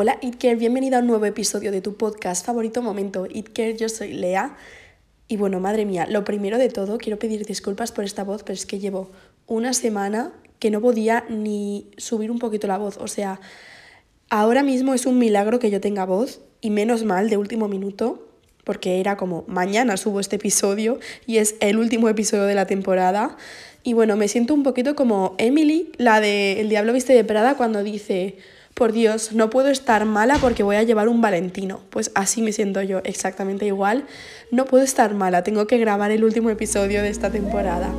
Hola Itker, bienvenida a un nuevo episodio de tu podcast favorito Momento Itker, yo soy Lea. Y bueno, madre mía, lo primero de todo, quiero pedir disculpas por esta voz, pero es que llevo una semana que no podía ni subir un poquito la voz. O sea, ahora mismo es un milagro que yo tenga voz y menos mal de último minuto, porque era como mañana subo este episodio y es el último episodio de la temporada. Y bueno, me siento un poquito como Emily, la de El Diablo Viste de Prada, cuando dice por Dios, no puedo estar mala porque voy a llevar un Valentino. Pues así me siento yo, exactamente igual. No puedo estar mala, tengo que grabar el último episodio de esta temporada.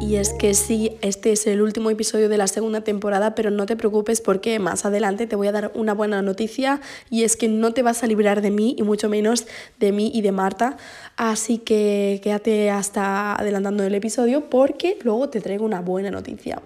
Y es que sí, este es el último episodio de la segunda temporada, pero no te preocupes porque más adelante te voy a dar una buena noticia y es que no te vas a librar de mí y mucho menos de mí y de Marta. Así que quédate hasta adelantando el episodio porque luego te traigo una buena noticia.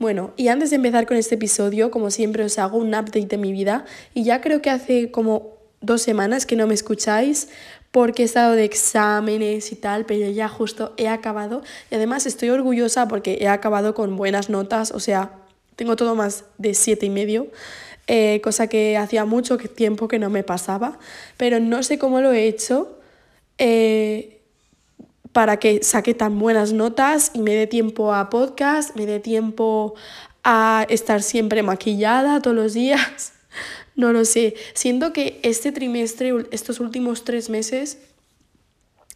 Bueno, y antes de empezar con este episodio, como siempre os hago un update de mi vida y ya creo que hace como dos semanas que no me escucháis porque he estado de exámenes y tal, pero ya justo he acabado y además estoy orgullosa porque he acabado con buenas notas, o sea, tengo todo más de siete y medio. Eh, cosa que hacía mucho tiempo que no me pasaba, pero no sé cómo lo he hecho. Eh, para que saque tan buenas notas y me dé tiempo a podcast, me dé tiempo a estar siempre maquillada todos los días. No lo sé. Siento que este trimestre, estos últimos tres meses,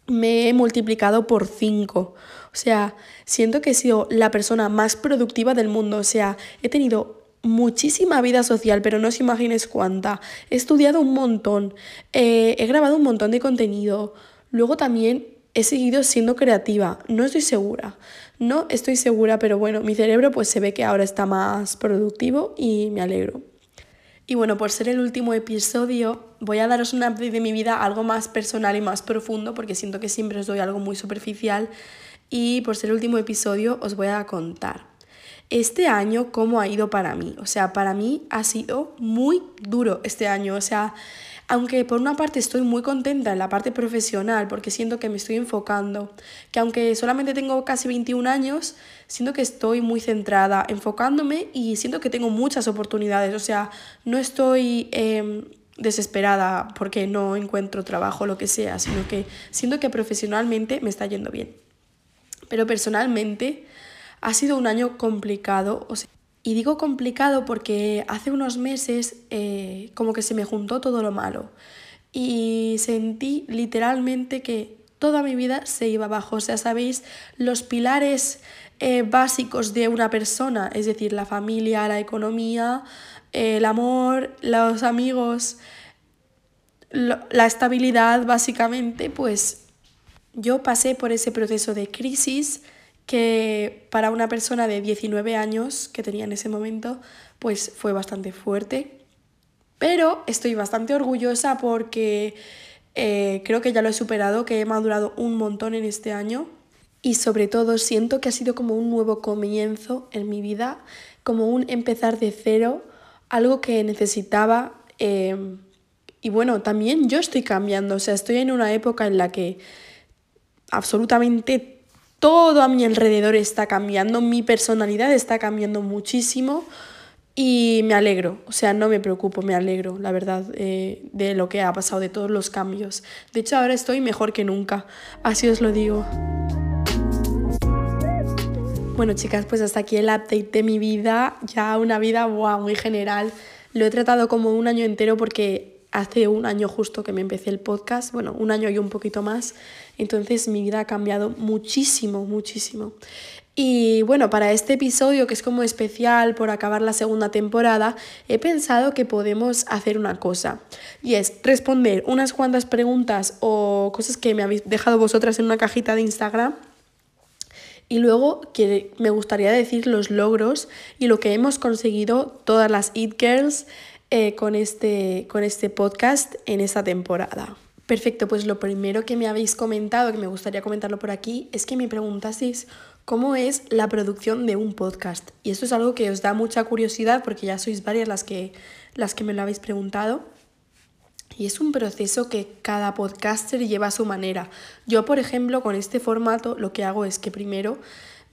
me he multiplicado por cinco. O sea, siento que he sido la persona más productiva del mundo. O sea, he tenido muchísima vida social, pero no os imaginéis cuánta. He estudiado un montón, eh, he grabado un montón de contenido. Luego también he seguido siendo creativa. No estoy segura. No estoy segura, pero bueno, mi cerebro pues se ve que ahora está más productivo y me alegro. Y bueno, por ser el último episodio, voy a daros un update de mi vida algo más personal y más profundo, porque siento que siempre os doy algo muy superficial. Y por ser el último episodio, os voy a contar. Este año, ¿cómo ha ido para mí? O sea, para mí ha sido muy duro este año. O sea, aunque por una parte estoy muy contenta en la parte profesional porque siento que me estoy enfocando, que aunque solamente tengo casi 21 años, siento que estoy muy centrada, enfocándome y siento que tengo muchas oportunidades, o sea, no estoy... Em, desesperada porque no encuentro trabajo lo que sea, sino que siento que profesionalmente me está yendo bien. Pero personalmente ha sido un año complicado, o sea, y digo complicado porque hace unos meses eh, como que se me juntó todo lo malo y sentí literalmente que toda mi vida se iba abajo. O sea, sabéis, los pilares eh, básicos de una persona, es decir, la familia, la economía, el amor, los amigos, la estabilidad, básicamente, pues yo pasé por ese proceso de crisis que para una persona de 19 años que tenía en ese momento, pues fue bastante fuerte. Pero estoy bastante orgullosa porque eh, creo que ya lo he superado, que he madurado un montón en este año y sobre todo siento que ha sido como un nuevo comienzo en mi vida, como un empezar de cero, algo que necesitaba. Eh, y bueno, también yo estoy cambiando, o sea, estoy en una época en la que absolutamente todo a mi alrededor está cambiando, mi personalidad está cambiando muchísimo y me alegro, o sea, no me preocupo, me alegro, la verdad, eh, de lo que ha pasado, de todos los cambios. De hecho, ahora estoy mejor que nunca, así os lo digo. Bueno, chicas, pues hasta aquí el update de mi vida, ya una vida wow, muy general. Lo he tratado como un año entero porque hace un año justo que me empecé el podcast, bueno, un año y un poquito más, entonces mi vida ha cambiado muchísimo, muchísimo. Y bueno, para este episodio, que es como especial por acabar la segunda temporada, he pensado que podemos hacer una cosa. Y es responder unas cuantas preguntas o cosas que me habéis dejado vosotras en una cajita de Instagram. Y luego que me gustaría decir los logros y lo que hemos conseguido todas las It Girls eh, con, este, con este podcast en esta temporada. Perfecto, pues lo primero que me habéis comentado, que me gustaría comentarlo por aquí, es que me preguntasteis cómo es la producción de un podcast. Y esto es algo que os da mucha curiosidad porque ya sois varias las que, las que me lo habéis preguntado. Y es un proceso que cada podcaster lleva a su manera. Yo, por ejemplo, con este formato lo que hago es que primero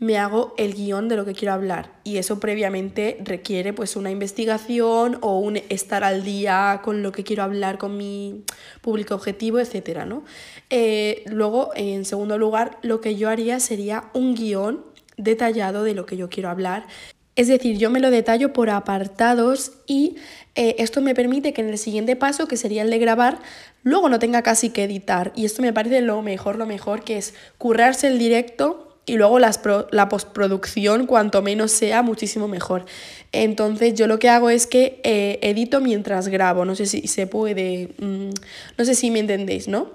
me hago el guion de lo que quiero hablar y eso previamente requiere pues una investigación o un estar al día con lo que quiero hablar con mi público objetivo, etcétera, ¿no? Eh, luego, en segundo lugar, lo que yo haría sería un guion detallado de lo que yo quiero hablar. Es decir, yo me lo detallo por apartados y eh, esto me permite que en el siguiente paso, que sería el de grabar, luego no tenga casi que editar. Y esto me parece lo mejor, lo mejor, que es currarse el directo y luego la postproducción, cuanto menos sea, muchísimo mejor. Entonces yo lo que hago es que eh, edito mientras grabo, no sé si se puede, mm, no sé si me entendéis, ¿no?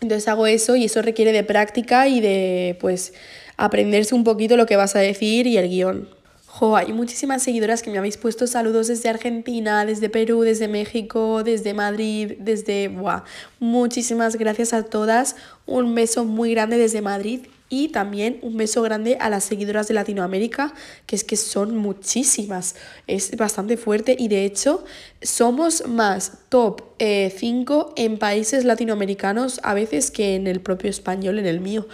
Entonces hago eso y eso requiere de práctica y de, pues, aprenderse un poquito lo que vas a decir y el guion. Jo, hay muchísimas seguidoras que me habéis puesto saludos desde Argentina, desde Perú, desde México, desde Madrid, desde... Buah, muchísimas gracias a todas. Un beso muy grande desde Madrid y también un beso grande a las seguidoras de Latinoamérica, que es que son muchísimas. Es bastante fuerte y de hecho somos más top 5 eh, en países latinoamericanos a veces que en el propio español, en el mío.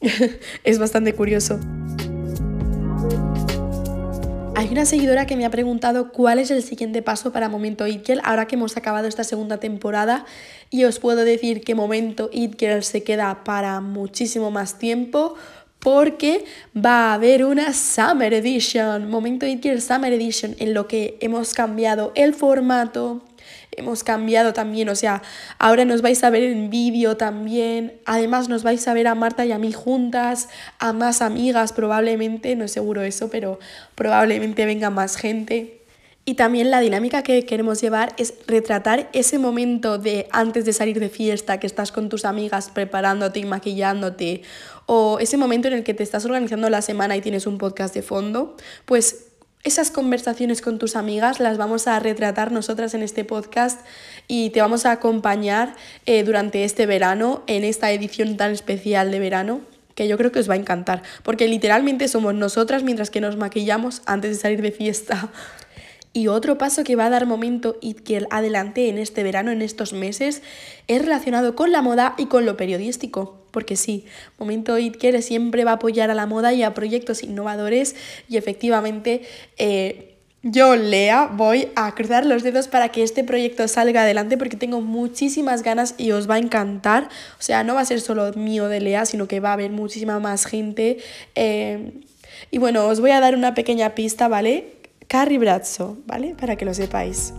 es bastante curioso. Hay una seguidora que me ha preguntado cuál es el siguiente paso para Momento Itkel ahora que hemos acabado esta segunda temporada y os puedo decir que Momento Itkel se queda para muchísimo más tiempo porque va a haber una Summer Edition, Momento Itkel Summer Edition en lo que hemos cambiado el formato, hemos cambiado también, o sea, ahora nos vais a ver en vídeo también, además nos vais a ver a Marta y a mí juntas, a más amigas probablemente, no es seguro eso, pero probablemente venga más gente. Y también la dinámica que queremos llevar es retratar ese momento de antes de salir de fiesta, que estás con tus amigas preparándote y maquillándote, o ese momento en el que te estás organizando la semana y tienes un podcast de fondo, pues esas conversaciones con tus amigas las vamos a retratar nosotras en este podcast y te vamos a acompañar eh, durante este verano, en esta edición tan especial de verano, que yo creo que os va a encantar, porque literalmente somos nosotras mientras que nos maquillamos antes de salir de fiesta. Y otro paso que va a dar momento y que adelante en este verano, en estos meses, es relacionado con la moda y con lo periodístico. Porque sí, Momento Itker siempre va a apoyar a la moda y a proyectos innovadores y efectivamente eh, yo, Lea, voy a cruzar los dedos para que este proyecto salga adelante porque tengo muchísimas ganas y os va a encantar. O sea, no va a ser solo mío de Lea, sino que va a haber muchísima más gente. Eh, y bueno, os voy a dar una pequeña pista, ¿vale? Carrie Brazzo, ¿vale? Para que lo sepáis.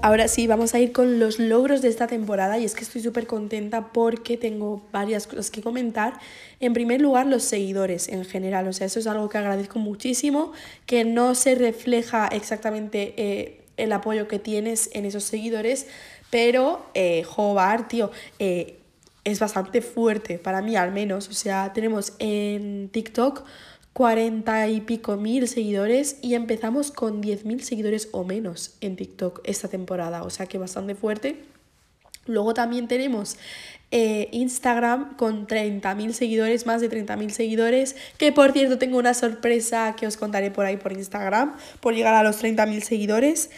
Ahora sí, vamos a ir con los logros de esta temporada y es que estoy súper contenta porque tengo varias cosas que comentar. En primer lugar, los seguidores en general, o sea, eso es algo que agradezco muchísimo, que no se refleja exactamente eh, el apoyo que tienes en esos seguidores, pero, eh, jobar, tío, eh, es bastante fuerte para mí al menos, o sea, tenemos en TikTok 40 y pico mil seguidores y empezamos con 10 mil seguidores o menos en TikTok esta temporada, o sea que bastante fuerte. Luego también tenemos eh, Instagram con 30.000 seguidores, más de 30.000 seguidores, que por cierto tengo una sorpresa que os contaré por ahí por Instagram, por llegar a los 30.000 seguidores.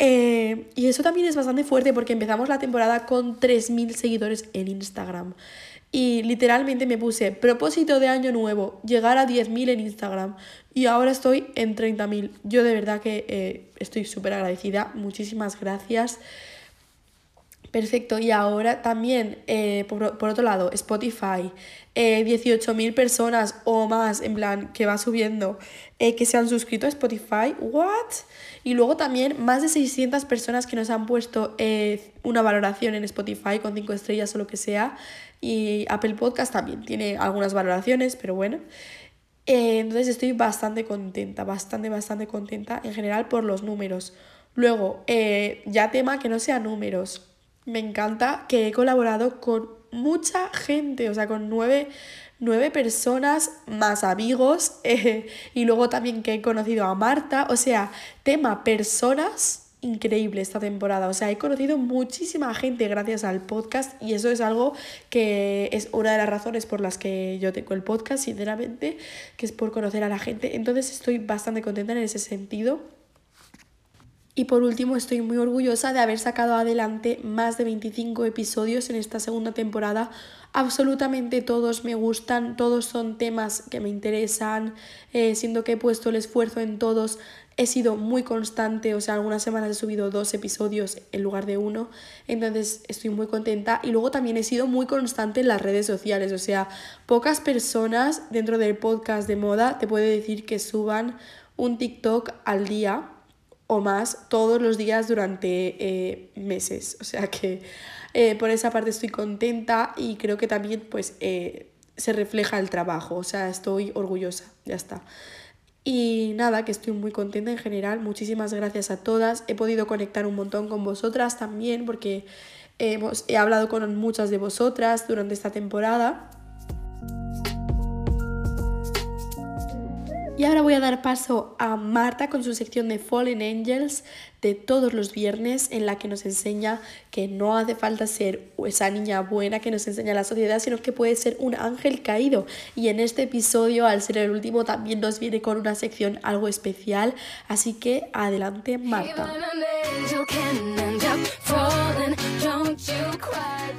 Eh, y eso también es bastante fuerte porque empezamos la temporada con 3.000 seguidores en Instagram. Y literalmente me puse propósito de año nuevo, llegar a 10.000 en Instagram. Y ahora estoy en 30.000. Yo de verdad que eh, estoy súper agradecida. Muchísimas gracias. Perfecto, y ahora también, eh, por, otro lado, Spotify, eh, 18.000 personas o más, en plan, que va subiendo, eh, que se han suscrito a Spotify, ¿what? Y luego también más de 600 personas que nos han puesto una valoración en Spotify con 5 estrellas o lo que sea, y Apple Podcast también tiene algunas valoraciones, pero bueno. entonces estoy bastante contenta, bastante, bastante contenta en general por los números. Luego, ya tema que no sea números me encanta que he colaborado con mucha gente, o sea, con nueve, personas más amigos eh, y luego también que he conocido a Marta, o sea, tema personas increíble esta temporada, o sea, he conocido muchísima gente gracias al podcast y eso es algo que es una de las razones por las que yo tengo el podcast, sinceramente, que es por conocer a la gente, entonces estoy bastante contenta en ese sentido. Y por último, estoy muy orgullosa de haber sacado adelante más de 25 episodios en esta segunda temporada. Absolutamente todos me gustan, todos son temas que me interesan, eh, siendo que he puesto el esfuerzo en todos. He sido muy constante, o sea, algunas semanas he subido dos episodios en lugar de uno, entonces estoy muy contenta. Y luego también he sido muy constante en las redes sociales, o sea, pocas personas dentro del podcast de moda te puede decir que suban un TikTok al día o más todos los días durante eh, meses. O sea que eh, por esa parte estoy contenta y creo que también pues eh, se refleja el trabajo. O sea, estoy orgullosa, ya está. Y nada, que estoy muy contenta en general. Muchísimas gracias a todas. He podido conectar un montón con vosotras también porque hemos, he hablado con muchas de vosotras durante esta temporada. Y ahora voy a dar paso a Marta con su sección de Fallen Angels de todos los viernes en la que nos enseña que no hace falta ser esa niña buena que nos enseña la sociedad, sino que puede ser un ángel caído. Y en este episodio, al ser el último, también nos viene con una sección algo especial. Así que adelante, Marta.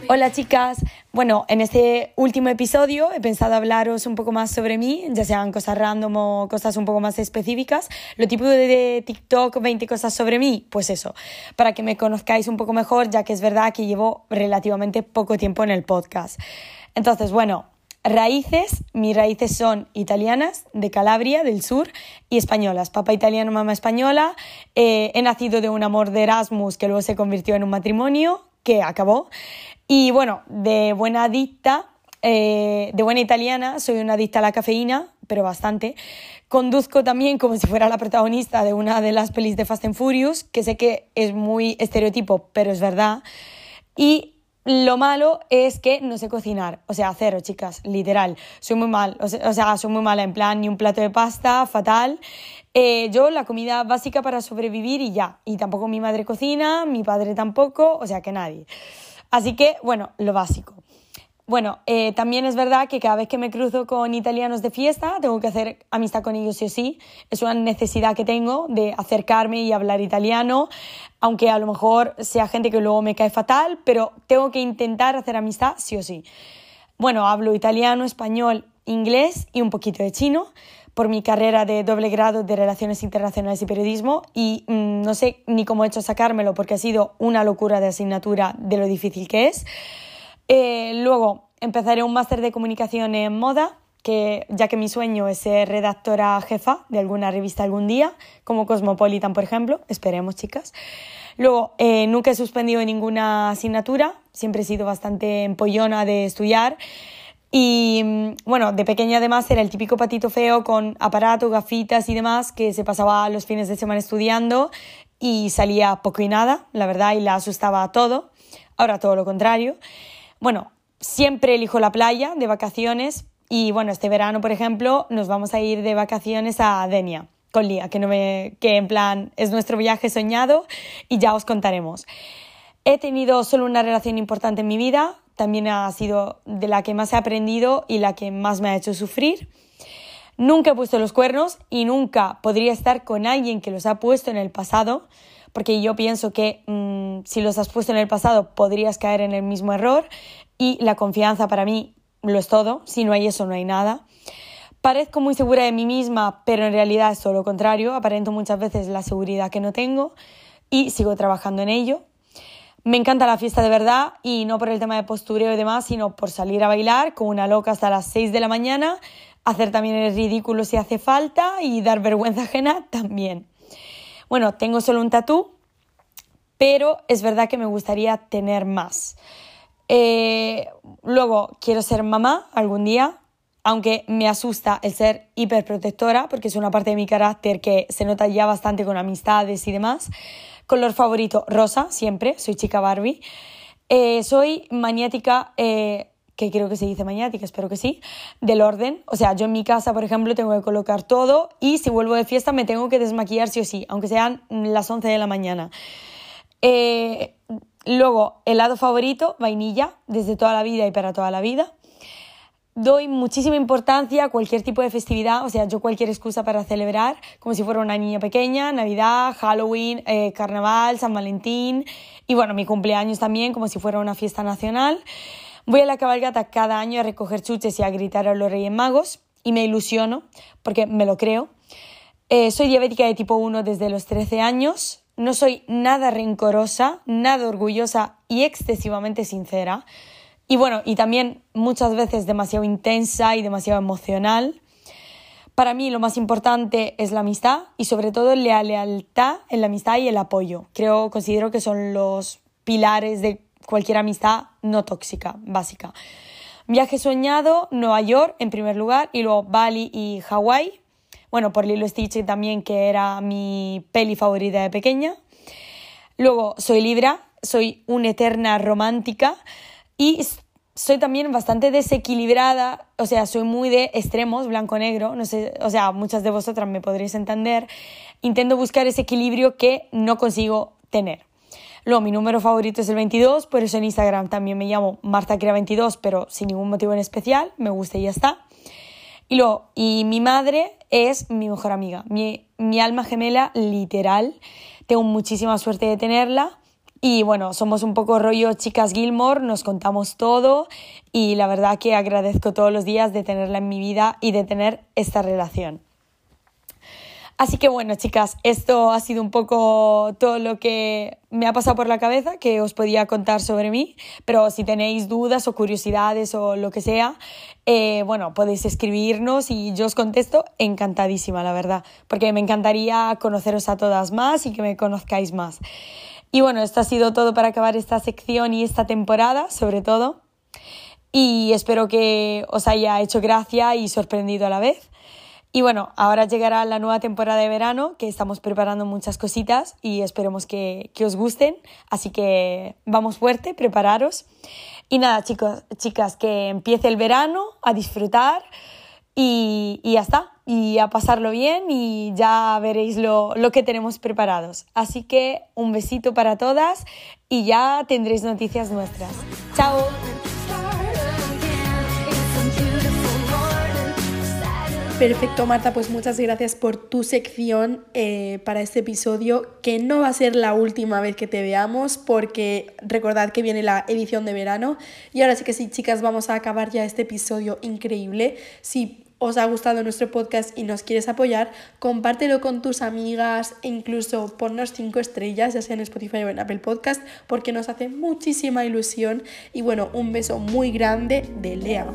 Hola chicas, bueno, en este último episodio he pensado hablaros un poco más sobre mí, ya sean cosas random o cosas un poco más específicas. Lo típico de TikTok, 20 cosas sobre mí, pues eso, para que me conozcáis un poco mejor, ya que es verdad que llevo relativamente poco tiempo en el podcast. Entonces, bueno, raíces, mis raíces son italianas, de Calabria, del sur, y españolas. Papá italiano, mamá española. Eh, he nacido de un amor de Erasmus que luego se convirtió en un matrimonio que acabó. Y bueno, de buena adicta, eh, de buena italiana, soy una adicta a la cafeína, pero bastante. Conduzco también como si fuera la protagonista de una de las pelis de Fast and Furious, que sé que es muy estereotipo, pero es verdad. Y lo malo es que no sé cocinar, o sea, cero, chicas, literal. Soy muy mal, o sea, soy muy mala en plan, ni un plato de pasta, fatal. Eh, yo la comida básica para sobrevivir y ya. Y tampoco mi madre cocina, mi padre tampoco, o sea que nadie. Así que, bueno, lo básico. Bueno, eh, también es verdad que cada vez que me cruzo con italianos de fiesta, tengo que hacer amistad con ellos sí o sí. Es una necesidad que tengo de acercarme y hablar italiano, aunque a lo mejor sea gente que luego me cae fatal, pero tengo que intentar hacer amistad sí o sí. Bueno, hablo italiano, español, inglés y un poquito de chino por mi carrera de doble grado de Relaciones Internacionales y Periodismo y mm, no sé ni cómo he hecho sacármelo porque ha sido una locura de asignatura de lo difícil que es. Eh, luego empezaré un máster de comunicación en moda, que, ya que mi sueño es ser redactora jefa de alguna revista algún día, como Cosmopolitan, por ejemplo. Esperemos, chicas. Luego, eh, nunca he suspendido ninguna asignatura, siempre he sido bastante empollona de estudiar. Y mm, bueno, de pequeña además era el típico patito feo con aparato, gafitas y demás que se pasaba los fines de semana estudiando y salía poco y nada, la verdad, y la asustaba todo. Ahora todo lo contrario. Bueno, siempre elijo la playa de vacaciones y bueno, este verano, por ejemplo, nos vamos a ir de vacaciones a Denia con Lía, que, no me, que en plan es nuestro viaje soñado y ya os contaremos. He tenido solo una relación importante en mi vida, también ha sido de la que más he aprendido y la que más me ha hecho sufrir. Nunca he puesto los cuernos y nunca podría estar con alguien que los ha puesto en el pasado, porque yo pienso que mm, si los has puesto en el pasado podrías caer en el mismo error y la confianza para mí lo es todo, si no hay eso no hay nada. Parezco muy segura de mí misma, pero en realidad es todo lo contrario, aparento muchas veces la seguridad que no tengo y sigo trabajando en ello. Me encanta la fiesta de verdad y no por el tema de postureo y demás, sino por salir a bailar con una loca hasta las 6 de la mañana, hacer también el ridículo si hace falta y dar vergüenza ajena también. Bueno, tengo solo un tatú, pero es verdad que me gustaría tener más. Eh, luego, quiero ser mamá algún día, aunque me asusta el ser hiperprotectora, porque es una parte de mi carácter que se nota ya bastante con amistades y demás. Color favorito, rosa, siempre, soy chica Barbie. Eh, soy maniática, eh, que creo que se dice maniática, espero que sí, del orden. O sea, yo en mi casa, por ejemplo, tengo que colocar todo y si vuelvo de fiesta me tengo que desmaquillar sí o sí, aunque sean las 11 de la mañana. Eh, luego, helado favorito, vainilla, desde toda la vida y para toda la vida. Doy muchísima importancia a cualquier tipo de festividad, o sea, yo cualquier excusa para celebrar, como si fuera una niña pequeña, Navidad, Halloween, eh, Carnaval, San Valentín y bueno, mi cumpleaños también, como si fuera una fiesta nacional. Voy a la cabalgata cada año a recoger chuches y a gritar a los Reyes Magos y me ilusiono porque me lo creo. Eh, soy diabética de tipo 1 desde los 13 años, no soy nada rencorosa, nada orgullosa y excesivamente sincera. Y bueno, y también muchas veces demasiado intensa y demasiado emocional. Para mí lo más importante es la amistad y sobre todo la lealtad en la amistad y el apoyo. Creo, considero que son los pilares de cualquier amistad no tóxica, básica. Viaje soñado, Nueva York en primer lugar y luego Bali y Hawái. Bueno, por Lilo Stitch también, que era mi peli favorita de pequeña. Luego, soy Libra, soy una eterna romántica y soy también bastante desequilibrada, o sea, soy muy de extremos, blanco-negro, no sé, o sea, muchas de vosotras me podréis entender. Intento buscar ese equilibrio que no consigo tener. Luego, mi número favorito es el 22, por eso en Instagram también me llamo Marta 22, pero sin ningún motivo en especial, me gusta y ya está. Y luego, y mi madre es mi mejor amiga, mi, mi alma gemela literal. Tengo muchísima suerte de tenerla. Y bueno, somos un poco rollo chicas Gilmore, nos contamos todo y la verdad que agradezco todos los días de tenerla en mi vida y de tener esta relación. Así que bueno, chicas, esto ha sido un poco todo lo que me ha pasado por la cabeza que os podía contar sobre mí, pero si tenéis dudas o curiosidades o lo que sea, eh, bueno, podéis escribirnos y yo os contesto encantadísima, la verdad, porque me encantaría conoceros a todas más y que me conozcáis más. Y bueno, esto ha sido todo para acabar esta sección y esta temporada, sobre todo. Y espero que os haya hecho gracia y sorprendido a la vez. Y bueno, ahora llegará la nueva temporada de verano, que estamos preparando muchas cositas y esperemos que, os gusten. Así que vamos fuerte, prepararos. Y nada, chicos, chicas, que empiece el verano, a disfrutar y, y ya está. Y a pasarlo bien y ya veréis lo, lo que tenemos preparados. Así que un besito para todas y ya tendréis noticias nuestras. ¡Chao! Perfecto, Marta, pues muchas gracias por tu sección eh, para este episodio, que no va a ser la última vez que te veamos, porque recordad que viene la edición de verano. Y ahora sí que sí, chicas, vamos a acabar ya este episodio increíble. Si os ha gustado nuestro podcast y nos quieres apoyar, compártelo con tus amigas e incluso ponnos cinco estrellas, ya sea en Spotify o en Apple Podcast, porque nos hace muchísima ilusión. Y bueno, un beso muy grande de Lea.